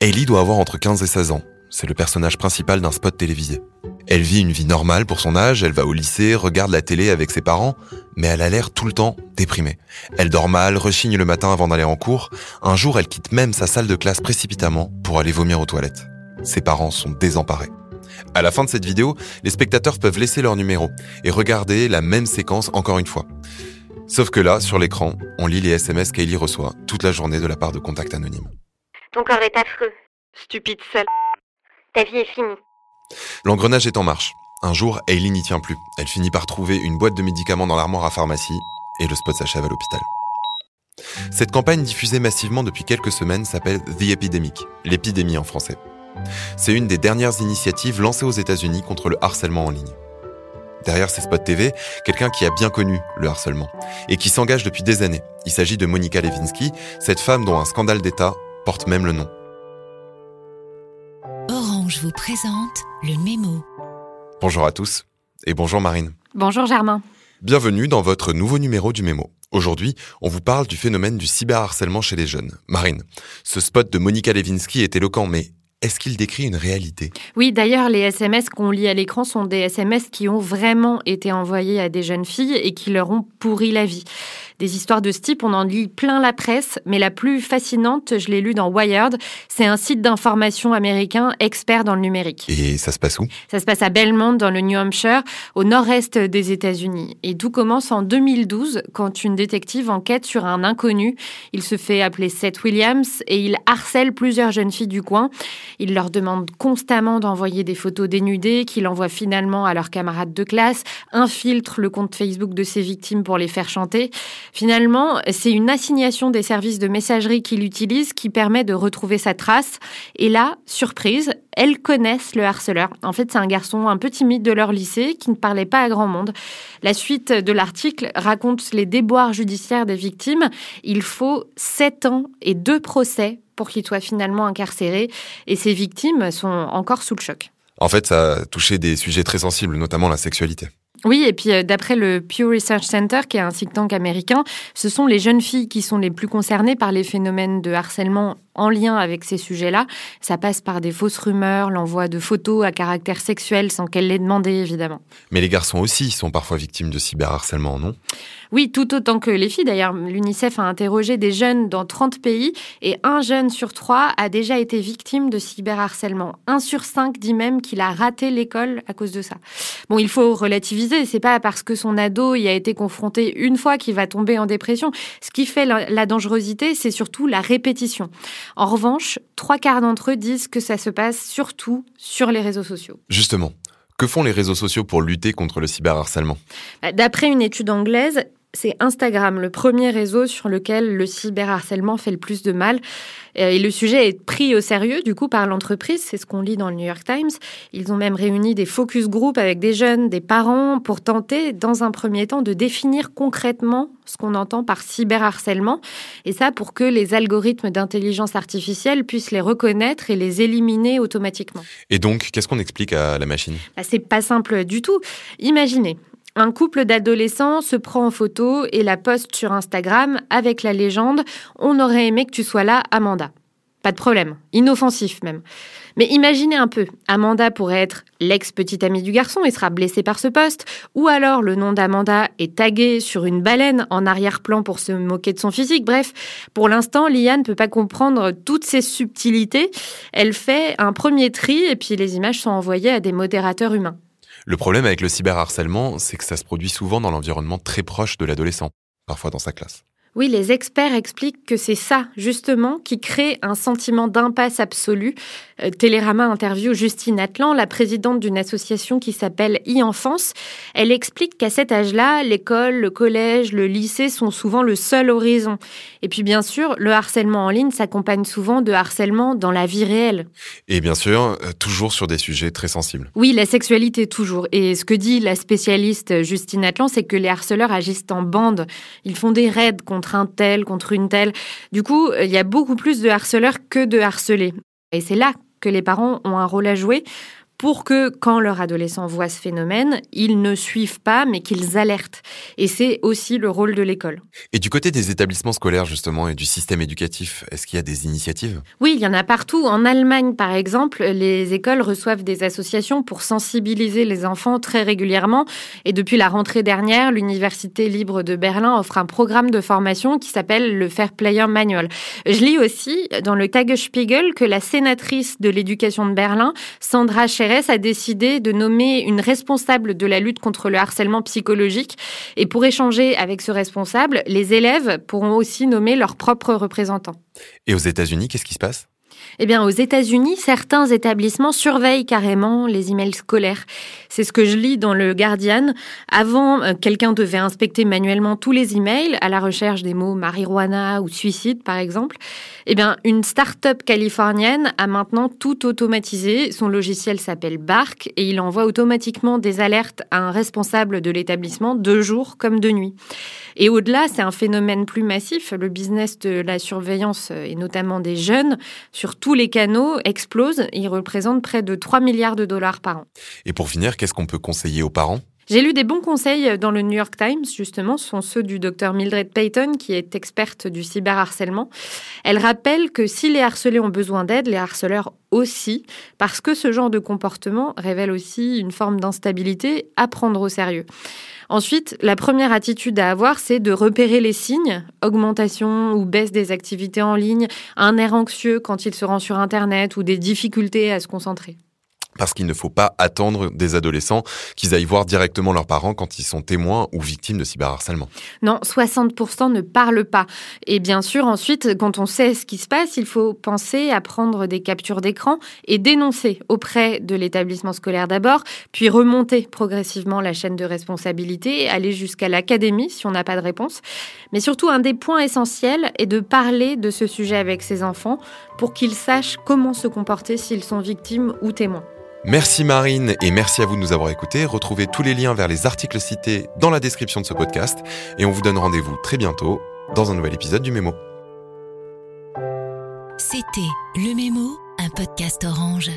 Hailey doit avoir entre 15 et 16 ans. C'est le personnage principal d'un spot télévisé. Elle vit une vie normale pour son âge, elle va au lycée, regarde la télé avec ses parents, mais elle a l'air tout le temps déprimée. Elle dort mal, rechigne le matin avant d'aller en cours. Un jour, elle quitte même sa salle de classe précipitamment pour aller vomir aux toilettes. Ses parents sont désemparés. À la fin de cette vidéo, les spectateurs peuvent laisser leur numéro et regarder la même séquence encore une fois. Sauf que là, sur l'écran, on lit les SMS qu'Ailey reçoit toute la journée de la part de contacts anonymes. Ton corps est affreux. Stupide seule. Ta vie est finie. L'engrenage est en marche. Un jour, Hailey n'y tient plus. Elle finit par trouver une boîte de médicaments dans l'armoire à pharmacie et le spot s'achève à l'hôpital. Cette campagne diffusée massivement depuis quelques semaines s'appelle The Epidemic, l'épidémie en français. C'est une des dernières initiatives lancées aux États-Unis contre le harcèlement en ligne. Derrière ces spots TV, quelqu'un qui a bien connu le harcèlement et qui s'engage depuis des années. Il s'agit de Monica Lewinsky, cette femme dont un scandale d'État porte même le nom. Orange vous présente le mémo. Bonjour à tous et bonjour Marine. Bonjour Germain. Bienvenue dans votre nouveau numéro du mémo. Aujourd'hui, on vous parle du phénomène du cyberharcèlement chez les jeunes. Marine, ce spot de Monica Lewinsky est éloquent, mais est-ce qu'il décrit une réalité? Oui, d'ailleurs, les SMS qu'on lit à l'écran sont des SMS qui ont vraiment été envoyés à des jeunes filles et qui leur ont pourri la vie. Des histoires de ce type, on en lit plein la presse, mais la plus fascinante, je l'ai lu dans Wired, c'est un site d'information américain expert dans le numérique. Et ça se passe où? Ça se passe à Belmont, dans le New Hampshire, au nord-est des États-Unis. Et tout commence en 2012, quand une détective enquête sur un inconnu. Il se fait appeler Seth Williams et il harcèle plusieurs jeunes filles du coin. Il leur demande constamment d'envoyer des photos dénudées qu'il envoie finalement à leurs camarades de classe, infiltre le compte Facebook de ses victimes pour les faire chanter. Finalement, c'est une assignation des services de messagerie qu'il utilise qui permet de retrouver sa trace. Et là, surprise, elles connaissent le harceleur. En fait, c'est un garçon un peu timide de leur lycée qui ne parlait pas à grand monde. La suite de l'article raconte les déboires judiciaires des victimes. Il faut sept ans et deux procès pour qu'il soit finalement incarcéré. Et ces victimes sont encore sous le choc. En fait, ça a touché des sujets très sensibles, notamment la sexualité. Oui, et puis euh, d'après le Pew Research Center, qui est un think tank américain, ce sont les jeunes filles qui sont les plus concernées par les phénomènes de harcèlement en lien avec ces sujets-là. Ça passe par des fausses rumeurs, l'envoi de photos à caractère sexuel sans qu'elles l'aient demandé, évidemment. Mais les garçons aussi sont parfois victimes de cyberharcèlement, non? Oui, tout autant que les filles. D'ailleurs, l'UNICEF a interrogé des jeunes dans 30 pays et un jeune sur trois a déjà été victime de cyberharcèlement. Un sur cinq dit même qu'il a raté l'école à cause de ça. Bon, il faut relativiser. C'est pas parce que son ado y a été confronté une fois qu'il va tomber en dépression. Ce qui fait la dangerosité, c'est surtout la répétition. En revanche, trois quarts d'entre eux disent que ça se passe surtout sur les réseaux sociaux. Justement, que font les réseaux sociaux pour lutter contre le cyberharcèlement? Bah, D'après une étude anglaise, c'est Instagram, le premier réseau sur lequel le cyberharcèlement fait le plus de mal. Euh, et le sujet est pris au sérieux, du coup, par l'entreprise. C'est ce qu'on lit dans le New York Times. Ils ont même réuni des focus group avec des jeunes, des parents, pour tenter, dans un premier temps, de définir concrètement ce qu'on entend par cyberharcèlement. Et ça, pour que les algorithmes d'intelligence artificielle puissent les reconnaître et les éliminer automatiquement. Et donc, qu'est-ce qu'on explique à la machine? Bah, C'est pas simple du tout. Imaginez, un couple d'adolescents se prend en photo et la poste sur Instagram avec la légende On aurait aimé que tu sois là, Amanda. Pas de problème, inoffensif même. Mais imaginez un peu, Amanda pourrait être l'ex-petite amie du garçon et sera blessée par ce poste, ou alors le nom d'Amanda est tagué sur une baleine en arrière-plan pour se moquer de son physique. Bref, pour l'instant, Lia ne peut pas comprendre toutes ces subtilités. Elle fait un premier tri et puis les images sont envoyées à des modérateurs humains. Le problème avec le cyberharcèlement, c'est que ça se produit souvent dans l'environnement très proche de l'adolescent, parfois dans sa classe. Oui, les experts expliquent que c'est ça, justement, qui crée un sentiment d'impasse absolue. Euh, Télérama interview Justine Atlan, la présidente d'une association qui s'appelle e-enfance. Elle explique qu'à cet âge-là, l'école, le collège, le lycée sont souvent le seul horizon. Et puis, bien sûr, le harcèlement en ligne s'accompagne souvent de harcèlement dans la vie réelle. Et bien sûr, euh, toujours sur des sujets très sensibles. Oui, la sexualité toujours. Et ce que dit la spécialiste Justine Atlan, c'est que les harceleurs agissent en bande. Ils font des raids contre un tel, contre une telle. Du coup, il y a beaucoup plus de harceleurs que de harcelés. Et c'est là que les parents ont un rôle à jouer pour que quand leur adolescent voit ce phénomène, ils ne suivent pas, mais qu'ils alertent. Et c'est aussi le rôle de l'école. Et du côté des établissements scolaires, justement, et du système éducatif, est-ce qu'il y a des initiatives? Oui, il y en a partout. En Allemagne, par exemple, les écoles reçoivent des associations pour sensibiliser les enfants très régulièrement. Et depuis la rentrée dernière, l'Université libre de Berlin offre un programme de formation qui s'appelle le Fair Player Manual. Je lis aussi dans le Tagesspiegel que la sénatrice de l'éducation de Berlin, Sandra A décidé de nommer une responsable de la lutte contre le harcèlement psychologique. Et pour échanger avec ce responsable, les élèves pourront aussi nommer leurs propres représentants. Et aux États-Unis, qu'est-ce qui se passe? Eh bien, aux États-Unis, certains établissements surveillent carrément les emails scolaires. C'est ce que je lis dans le Guardian. Avant, euh, quelqu'un devait inspecter manuellement tous les emails à la recherche des mots marijuana ou suicide, par exemple. Eh bien, une start-up californienne a maintenant tout automatisé. Son logiciel s'appelle Bark et il envoie automatiquement des alertes à un responsable de l'établissement de jour comme de nuit. Et au-delà, c'est un phénomène plus massif. Le business de la surveillance, euh, et notamment des jeunes, sur tous les canaux, explose. Il représente près de 3 milliards de dollars par an. Et pour finir, qu'est-ce qu'on peut conseiller aux parents? J'ai lu des bons conseils dans le New York Times, justement, ce sont ceux du docteur Mildred Payton, qui est experte du cyberharcèlement. Elle rappelle que si les harcelés ont besoin d'aide, les harceleurs aussi, parce que ce genre de comportement révèle aussi une forme d'instabilité à prendre au sérieux. Ensuite, la première attitude à avoir, c'est de repérer les signes, augmentation ou baisse des activités en ligne, un air anxieux quand il se rend sur Internet ou des difficultés à se concentrer parce qu'il ne faut pas attendre des adolescents qu'ils aillent voir directement leurs parents quand ils sont témoins ou victimes de cyberharcèlement. Non, 60% ne parlent pas. Et bien sûr, ensuite, quand on sait ce qui se passe, il faut penser à prendre des captures d'écran et dénoncer auprès de l'établissement scolaire d'abord, puis remonter progressivement la chaîne de responsabilité, aller jusqu'à l'académie si on n'a pas de réponse. Mais surtout, un des points essentiels est de parler de ce sujet avec ses enfants pour qu'ils sachent comment se comporter s'ils sont victimes ou témoins. Merci Marine et merci à vous de nous avoir écoutés. Retrouvez tous les liens vers les articles cités dans la description de ce podcast et on vous donne rendez-vous très bientôt dans un nouvel épisode du Mémo. C'était Le Mémo, un podcast orange.